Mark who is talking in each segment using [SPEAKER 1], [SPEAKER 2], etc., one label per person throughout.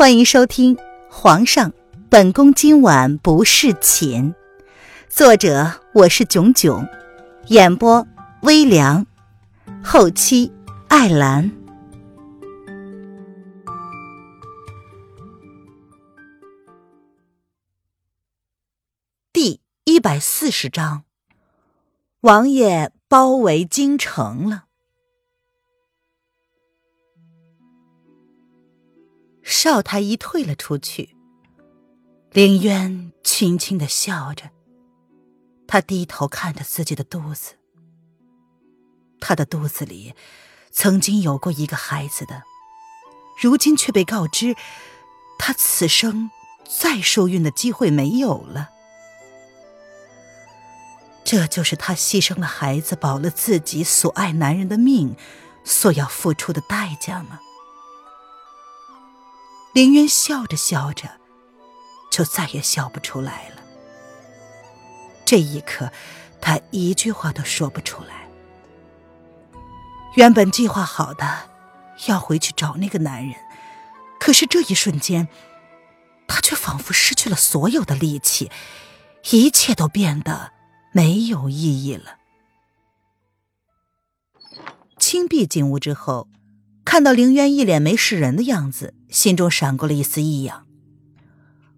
[SPEAKER 1] 欢迎收听《皇上，本宫今晚不侍寝》，作者我是囧囧，演播微凉，后期艾兰。第一百四十章，王爷包围京城了。少太医退了出去，凌渊轻轻的笑着。他低头看着自己的肚子，他的肚子里曾经有过一个孩子的，如今却被告知，他此生再受孕的机会没有了。这就是他牺牲了孩子，保了自己所爱男人的命，所要付出的代价吗？林渊笑着笑着，就再也笑不出来了。这一刻，他一句话都说不出来。原本计划好的要回去找那个男人，可是这一瞬间，他却仿佛失去了所有的力气，一切都变得没有意义了。青碧进屋之后。看到凌渊一脸没事人的样子，心中闪过了一丝异样。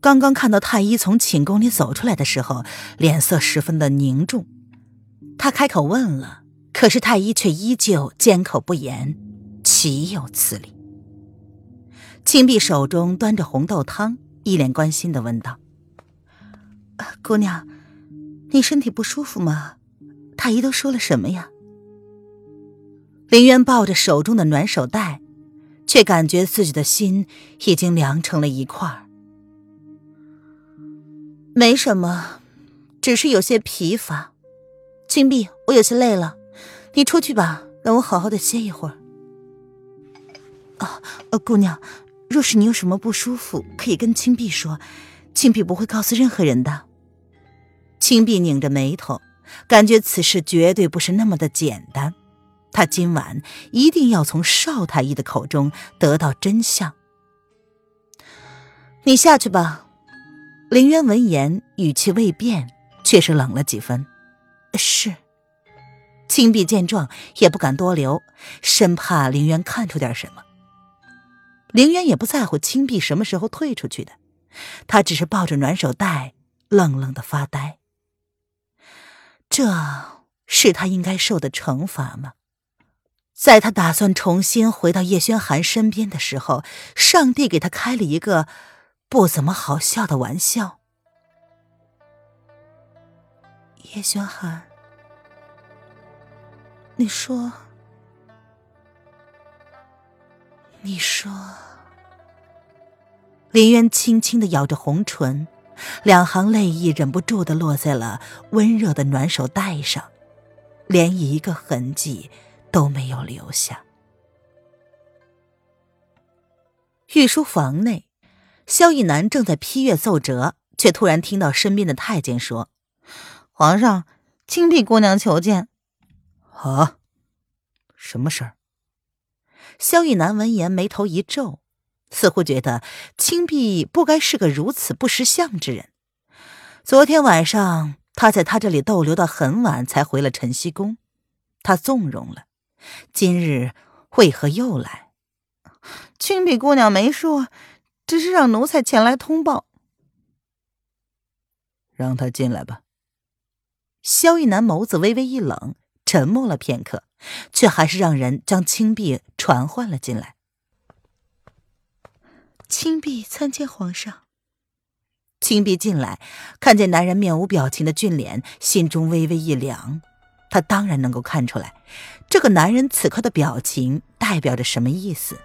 [SPEAKER 1] 刚刚看到太医从寝宫里走出来的时候，脸色十分的凝重。他开口问了，可是太医却依旧缄口不言，岂有此理？青碧手中端着红豆汤，一脸关心的问道：“姑娘，你身体不舒服吗？太医都说了什么呀？”林渊抱着手中的暖手袋，却感觉自己的心已经凉成了一块儿没什么，只是有些疲乏。青碧，我有些累了，你出去吧，让我好好的歇一会儿。啊，呃，姑娘，若是你有什么不舒服，可以跟青碧说，青碧不会告诉任何人的。青碧拧着眉头，感觉此事绝对不是那么的简单。他今晚一定要从邵太医的口中得到真相。你下去吧。林渊闻言，语气未变，却是冷了几分。是。青碧见状，也不敢多留，生怕林渊看出点什么。林渊也不在乎青碧什么时候退出去的，他只是抱着暖手袋，愣愣的发呆。这是他应该受的惩罚吗？在他打算重新回到叶轩寒身边的时候，上帝给他开了一个不怎么好笑的玩笑。叶轩寒，你说，你说，林渊轻轻的咬着红唇，两行泪意忍不住的落在了温热的暖手袋上，连一个痕迹。都没有留下。御书房内，萧逸南正在批阅奏折，却突然听到身边的太监说：“皇上，青碧姑娘求见。”
[SPEAKER 2] 啊，什么事儿？
[SPEAKER 1] 萧逸南闻言，眉头一皱，似乎觉得青碧不该是个如此不识相之人。昨天晚上，他在他这里逗留到很晚，才回了晨曦宫，他纵容了。今日为何又来？青碧姑娘没说，只是让奴才前来通报。
[SPEAKER 2] 让他进来吧。
[SPEAKER 1] 萧逸南眸子微微一冷，沉默了片刻，却还是让人将青碧传唤了进来。青碧参见皇上。青碧进来，看见男人面无表情的俊脸，心中微微一凉。他当然能够看出来，这个男人此刻的表情代表着什么意思。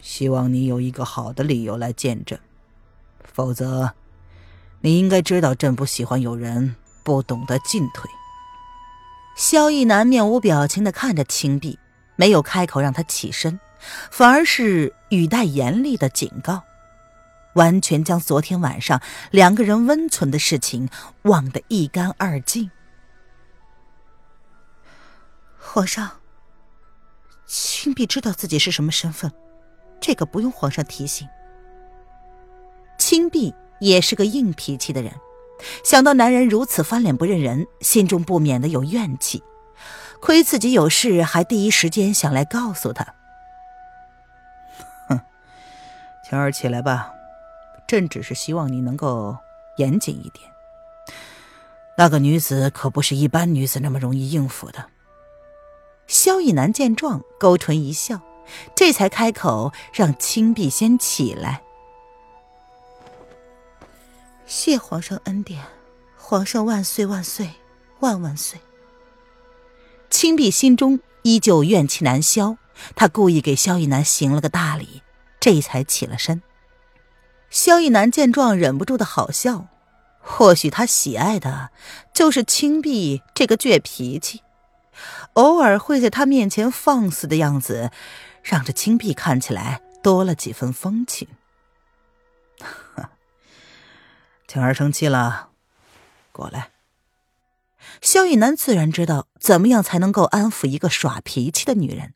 [SPEAKER 2] 希望你有一个好的理由来见朕，否则，你应该知道朕不喜欢有人不懂得进退。
[SPEAKER 1] 萧逸南面无表情的看着青碧，没有开口让他起身，反而是语带严厉的警告。完全将昨天晚上两个人温存的事情忘得一干二净。皇上，青碧知道自己是什么身份，这个不用皇上提醒。青碧也是个硬脾气的人，想到男人如此翻脸不认人，心中不免的有怨气。亏自己有事，还第一时间想来告诉他。
[SPEAKER 2] 哼，晴儿起来吧，朕只是希望你能够严谨一点。那个女子可不是一般女子那么容易应付的。
[SPEAKER 1] 萧逸南见状，勾唇一笑，这才开口让青碧先起来。谢皇上恩典，皇上万岁万岁万万岁！青碧心中依旧怨气难消，他故意给萧逸南行了个大礼，这才起了身。萧逸南见状，忍不住的好笑。或许他喜爱的就是青碧这个倔脾气，偶尔会在他面前放肆的样子，让这青碧看起来多了几分风情。
[SPEAKER 2] 晴儿生气了，过来。
[SPEAKER 1] 萧逸南自然知道怎么样才能够安抚一个耍脾气的女人，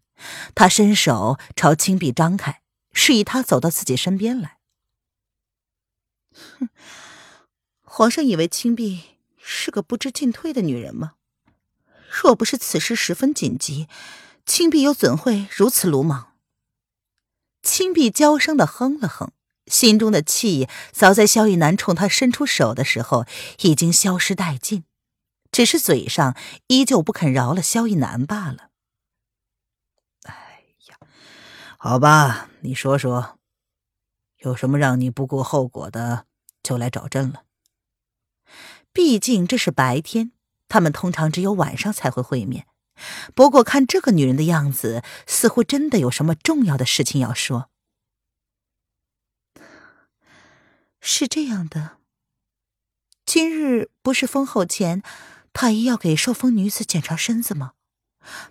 [SPEAKER 1] 他伸手朝青碧张开，示意她走到自己身边来。哼。皇上以为青碧是个不知进退的女人吗？若不是此事十分紧急，青碧又怎会如此鲁莽？青碧娇声的哼了哼，心中的气早在萧逸南冲他伸出手的时候已经消失殆尽，只是嘴上依旧不肯饶了萧逸南罢了。
[SPEAKER 2] 哎呀，好吧，你说说，有什么让你不顾后果的就来找朕了？
[SPEAKER 1] 毕竟这是白天，他们通常只有晚上才会会面。不过看这个女人的样子，似乎真的有什么重要的事情要说。是这样的，今日不是封后前，太医要给受封女子检查身子吗？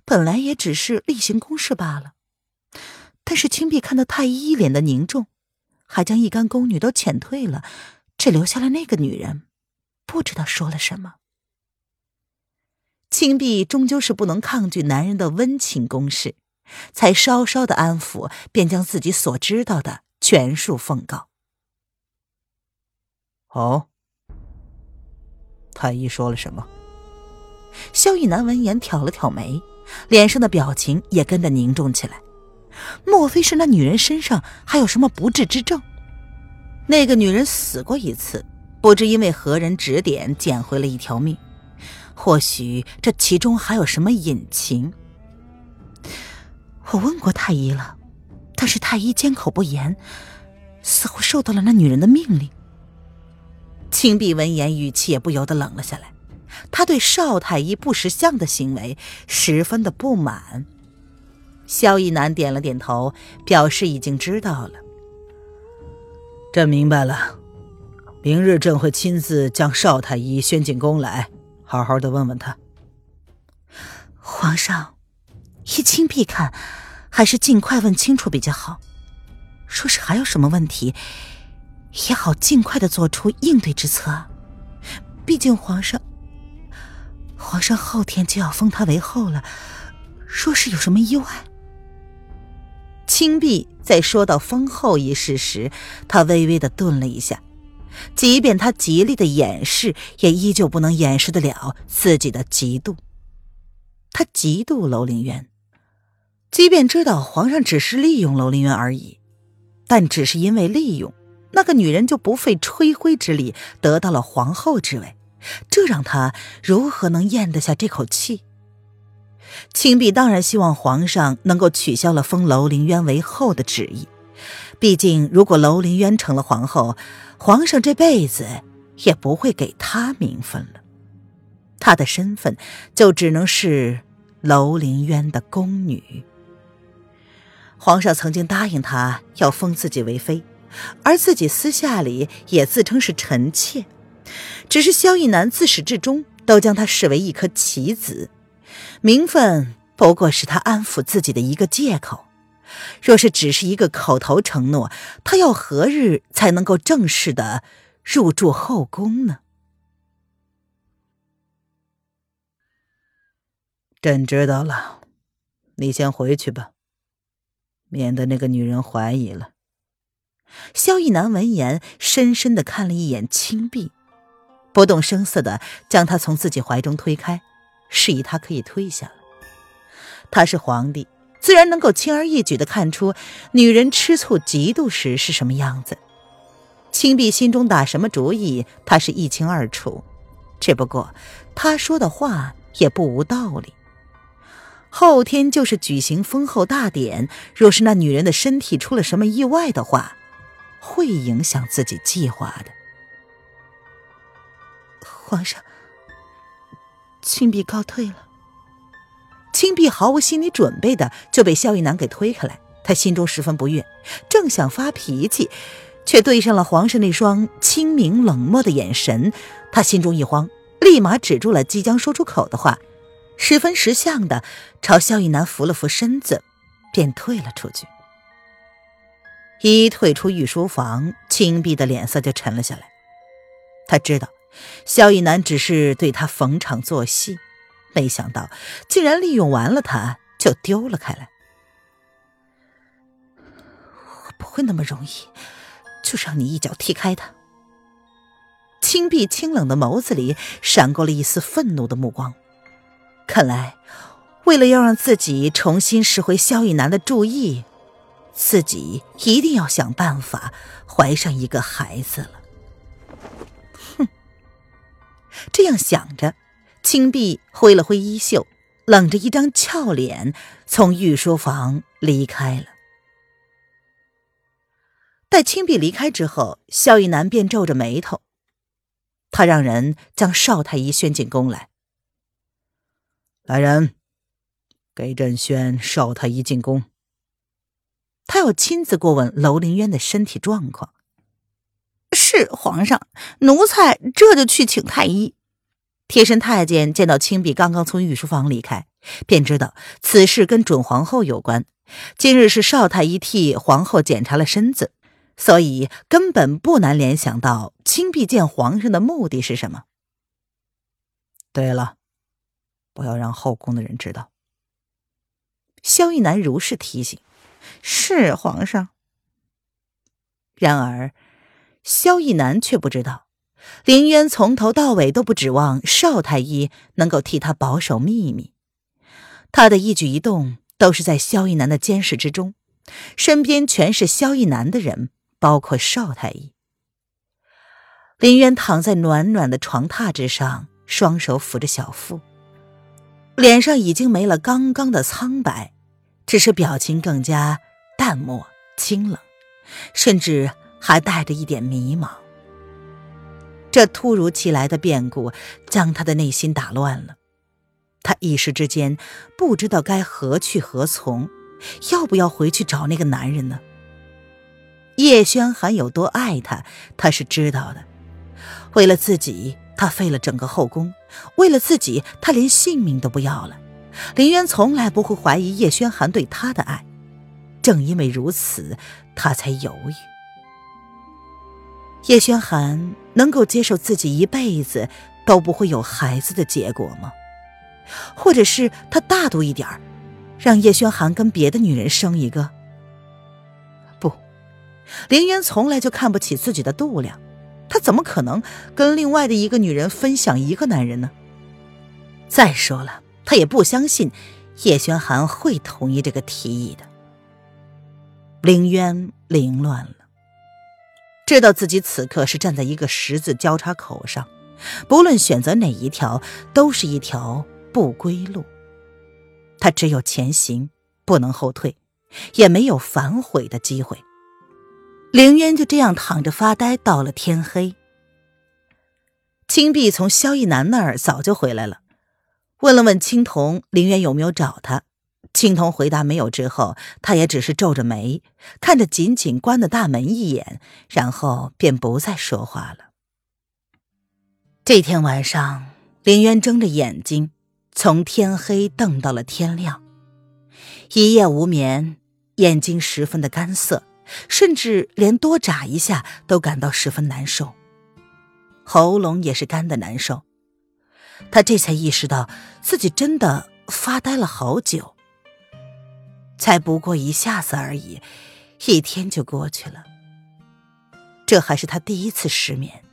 [SPEAKER 1] 本来也只是例行公事罢了。但是青碧看到太医一脸的凝重，还将一干宫女都遣退了，只留下了那个女人。不知道说了什么，青碧终究是不能抗拒男人的温情攻势，才稍稍的安抚，便将自己所知道的全数奉告。
[SPEAKER 2] 哦，太医说了什么？
[SPEAKER 1] 萧逸南闻言挑了挑眉，脸上的表情也跟着凝重起来。莫非是那女人身上还有什么不治之症？那个女人死过一次。不知因为何人指点，捡回了一条命。或许这其中还有什么隐情。我问过太医了，但是太医缄口不言，似乎受到了那女人的命令。青碧闻言，语气也不由得冷了下来。他对邵太医不识相的行为十分的不满。萧逸南点了点头，表示已经知道了。
[SPEAKER 2] 朕明白了。明日朕会亲自将邵太医宣进宫来，好好的问问他。
[SPEAKER 1] 皇上，依青碧看，还是尽快问清楚比较好。若是还有什么问题，也好尽快的做出应对之策。毕竟皇上，皇上后天就要封他为后了。若是有什么意外，青碧在说到封后一事时，他微微的顿了一下。即便他极力的掩饰，也依旧不能掩饰得了自己的嫉妒。他嫉妒楼凌渊，即便知道皇上只是利用楼凌渊而已，但只是因为利用，那个女人就不费吹灰之力得到了皇后之位，这让他如何能咽得下这口气？青碧当然希望皇上能够取消了封楼凌渊为后的旨意。毕竟，如果楼凌渊成了皇后，皇上这辈子也不会给她名分了，她的身份就只能是楼凌渊的宫女。皇上曾经答应她要封自己为妃，而自己私下里也自称是臣妾，只是萧逸南自始至终都将她视为一颗棋子，名分不过是他安抚自己的一个借口。若是只是一个口头承诺，他要何日才能够正式的入住后宫呢？
[SPEAKER 2] 朕知道了，你先回去吧。免得那个女人怀疑了。
[SPEAKER 1] 萧逸南闻言，深深的看了一眼青碧，不动声色的将她从自己怀中推开，示意他可以退下了。他是皇帝，自然能够轻而易举的看出女人吃醋嫉妒时是什么样子。青碧心中打什么主意，他是一清二楚。只不过他说的话也不无道理。后天就是举行封后大典，若是那女人的身体出了什么意外的话，会影响自己计划的。皇上，青碧告退了。青碧毫无心理准备的就被萧逸南给推开来，他心中十分不悦，正想发脾气，却对上了皇上那双清明冷漠的眼神，他心中一慌，立马止住了即将说出口的话，十分识相的朝萧逸南扶了扶身子，便退了出去。一退出御书房，青碧的脸色就沉了下来。他知道，萧逸南只是对他逢场作戏，没想到竟然利用完了他就丢了开来。我不会那么容易就让你一脚踢开他。青碧清冷的眸子里闪过了一丝愤怒的目光，看来，为了要让自己重新拾回萧逸南的注意。自己一定要想办法怀上一个孩子了。这样想着，青碧挥了挥衣袖，冷着一张俏脸从御书房离开了。待青碧离开之后，萧逸南便皱着眉头，他让人将邵太医宣进宫来。
[SPEAKER 2] 来人，给朕宣邵太医进宫。
[SPEAKER 1] 他要亲自过问楼凌渊的身体状况。是皇上，奴才这就去请太医。贴身太监见到青碧刚刚从御书房离开，便知道此事跟准皇后有关。今日是少太医替皇后检查了身子，所以根本不难联想到青碧见皇上的目的是什么。
[SPEAKER 2] 对了，不要让后宫的人知道。
[SPEAKER 1] 萧逸南如是提醒。是皇上。然而，萧逸南却不知道，林渊从头到尾都不指望邵太医能够替他保守秘密。他的一举一动都是在萧逸南的监视之中，身边全是萧逸南的人，包括邵太医。林渊躺在暖暖的床榻之上，双手抚着小腹，脸上已经没了刚刚的苍白。只是表情更加淡漠、清冷，甚至还带着一点迷茫。这突如其来的变故将他的内心打乱了，他一时之间不知道该何去何从，要不要回去找那个男人呢？叶轩寒有多爱他，他是知道的。为了自己，他废了整个后宫；为了自己，他连性命都不要了。林渊从来不会怀疑叶轩寒对他的爱，正因为如此，他才犹豫。叶轩寒能够接受自己一辈子都不会有孩子的结果吗？或者是他大度一点让叶轩寒跟别的女人生一个？不，林渊从来就看不起自己的度量，他怎么可能跟另外的一个女人分享一个男人呢？再说了。他也不相信叶轩寒会同意这个提议的。凌渊凌乱了，知道自己此刻是站在一个十字交叉口上，不论选择哪一条，都是一条不归路。他只有前行，不能后退，也没有反悔的机会。凌渊就这样躺着发呆，到了天黑。青碧从萧逸南那儿早就回来了。问了问青铜林渊有没有找他，青铜回答没有。之后，他也只是皱着眉，看着紧紧关的大门一眼，然后便不再说话了。这天晚上，林渊睁着眼睛，从天黑瞪到了天亮，一夜无眠，眼睛十分的干涩，甚至连多眨一下都感到十分难受，喉咙也是干的难受。他这才意识到自己真的发呆了好久。才不过一下子而已，一天就过去了。这还是他第一次失眠，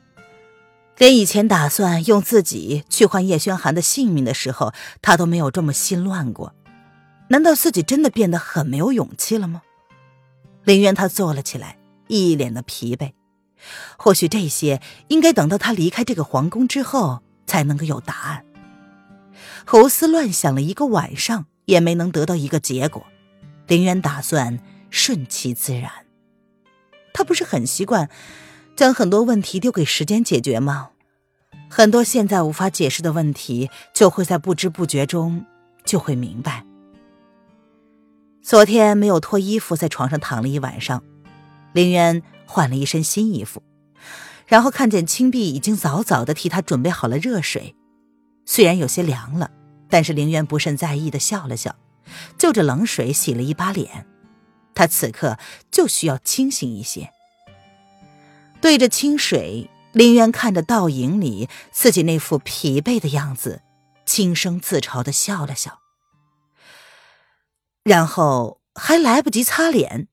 [SPEAKER 1] 连以前打算用自己去换叶轩寒的性命的时候，他都没有这么心乱过。难道自己真的变得很没有勇气了吗？林渊他坐了起来，一脸的疲惫。或许这些应该等到他离开这个皇宫之后才能够有答案。胡思乱想了一个晚上，也没能得到一个结果。林渊打算顺其自然。他不是很习惯将很多问题丢给时间解决吗？很多现在无法解释的问题，就会在不知不觉中就会明白。昨天没有脱衣服，在床上躺了一晚上。林渊换了一身新衣服，然后看见青碧已经早早的替他准备好了热水，虽然有些凉了，但是林渊不甚在意的笑了笑，就着冷水洗了一把脸。他此刻就需要清醒一些。对着清水，林渊看着倒影里自己那副疲惫的样子，轻声自嘲的笑了笑。然后还来不及擦脸，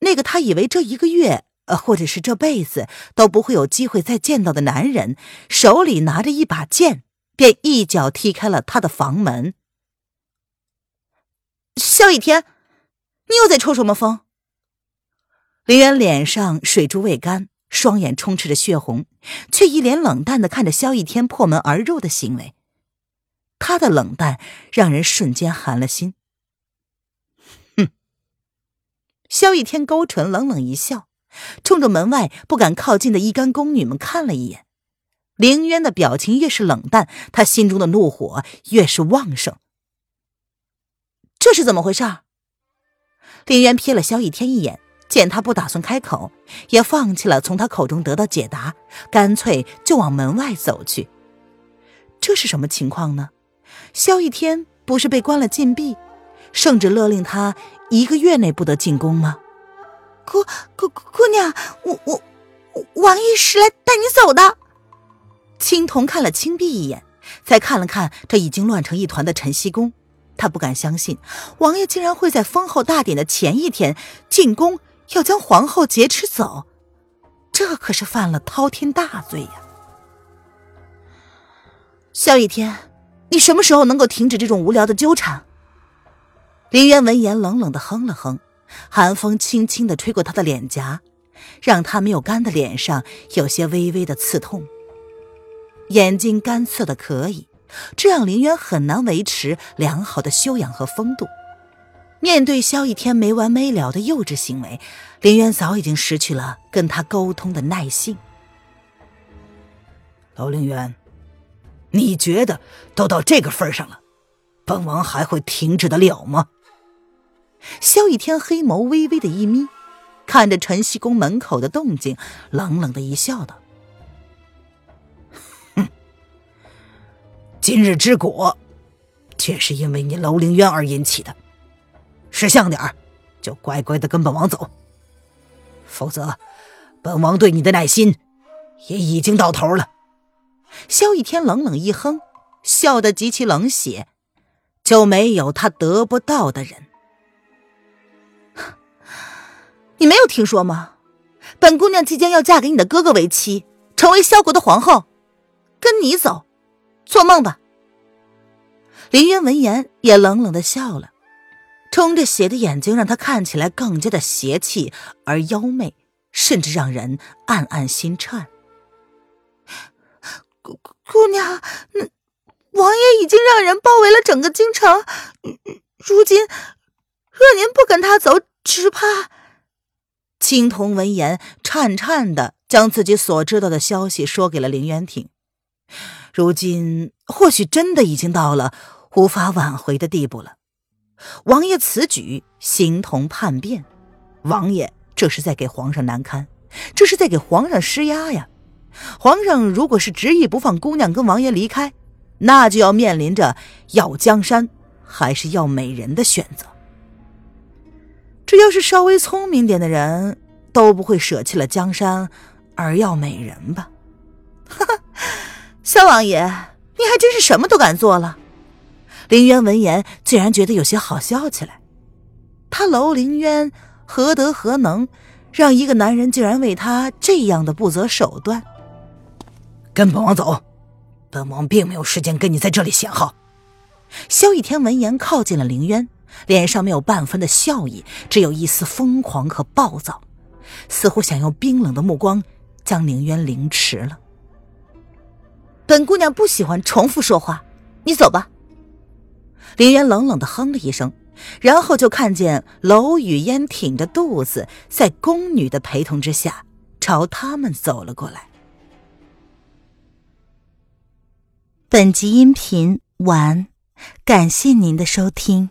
[SPEAKER 1] 那个他以为这一个月，呃，或者是这辈子都不会有机会再见到的男人，手里拿着一把剑，便一脚踢开了他的房门。萧逸天，你又在抽什么风？林渊脸上水珠未干，双眼充斥着血红，却一脸冷淡的看着萧逸天破门而入的行为。他的冷淡让人瞬间寒了心。哼萧逸天勾唇，冷冷一笑，冲着门外不敢靠近的一干宫女们看了一眼。凌渊的表情越是冷淡，他心中的怒火越是旺盛。这是怎么回事？林渊瞥了萧逸天一眼，见他不打算开口，也放弃了从他口中得到解答，干脆就往门外走去。这是什么情况呢？萧逸天不是被关了禁闭？圣旨勒令他一个月内不得进宫吗？
[SPEAKER 3] 姑姑姑娘，我我王爷是来带你走的。
[SPEAKER 1] 青铜看了青碧一眼，再看了看这已经乱成一团的晨曦宫，他不敢相信王爷竟然会在封后大典的前一天进宫，要将皇后劫持走，这可是犯了滔天大罪呀！萧逸天，你什么时候能够停止这种无聊的纠缠？林渊闻言，冷冷的哼了哼，寒风轻轻的吹过他的脸颊，让他没有干的脸上有些微微的刺痛。眼睛干涩的可以，这让林渊很难维持良好的修养和风度。面对萧逸天没完没了的幼稚行为，林渊早已经失去了跟他沟通的耐性。
[SPEAKER 2] 楼凌渊，你觉得都到这个份上了，本王还会停止得了吗？
[SPEAKER 1] 萧逸天黑眸微微的一眯，看着晨曦宫门口的动静，冷冷的一笑，道：“
[SPEAKER 2] 今日之果，却是因为你楼凌渊而引起的。识相点儿，就乖乖的跟本王走，否则，本王对你的耐心也已经到头了。”
[SPEAKER 1] 萧逸天冷冷一哼，笑得极其冷血，就没有他得不到的人。你没有听说吗？本姑娘即将要嫁给你的哥哥为妻，成为萧国的皇后。跟你走，做梦吧！林渊闻言也冷冷的笑了，充着血的眼睛让他看起来更加的邪气而妖媚，甚至让人暗暗心颤。
[SPEAKER 3] 姑姑娘，那王爷已经让人包围了整个京城，如今若您不跟他走，只怕……
[SPEAKER 1] 青铜闻言，颤颤的将自己所知道的消息说给了林渊听。如今或许真的已经到了无法挽回的地步了。王爷此举形同叛变，王爷这是在给皇上难堪，这是在给皇上施压呀！皇上如果是执意不放姑娘跟王爷离开，那就要面临着要江山还是要美人的选择。这要是稍微聪明点的人，都不会舍弃了江山而要美人吧？哈哈，萧王爷，你还真是什么都敢做了。林渊闻言，竟然觉得有些好笑起来。他楼林渊何德何能，让一个男人竟然为他这样的不择手段？
[SPEAKER 2] 跟本王走，本王并没有时间跟你在这里闲耗。
[SPEAKER 1] 萧逸天闻言靠近了林渊，脸上没有半分的笑意，只有一丝疯狂和暴躁，似乎想用冰冷的目光将林渊凌迟了。本姑娘不喜欢重复说话，你走吧。林渊冷冷的哼了一声，然后就看见楼雨嫣挺着肚子，在宫女的陪同之下朝他们走了过来。
[SPEAKER 3] 本集音频完，感谢您的收听。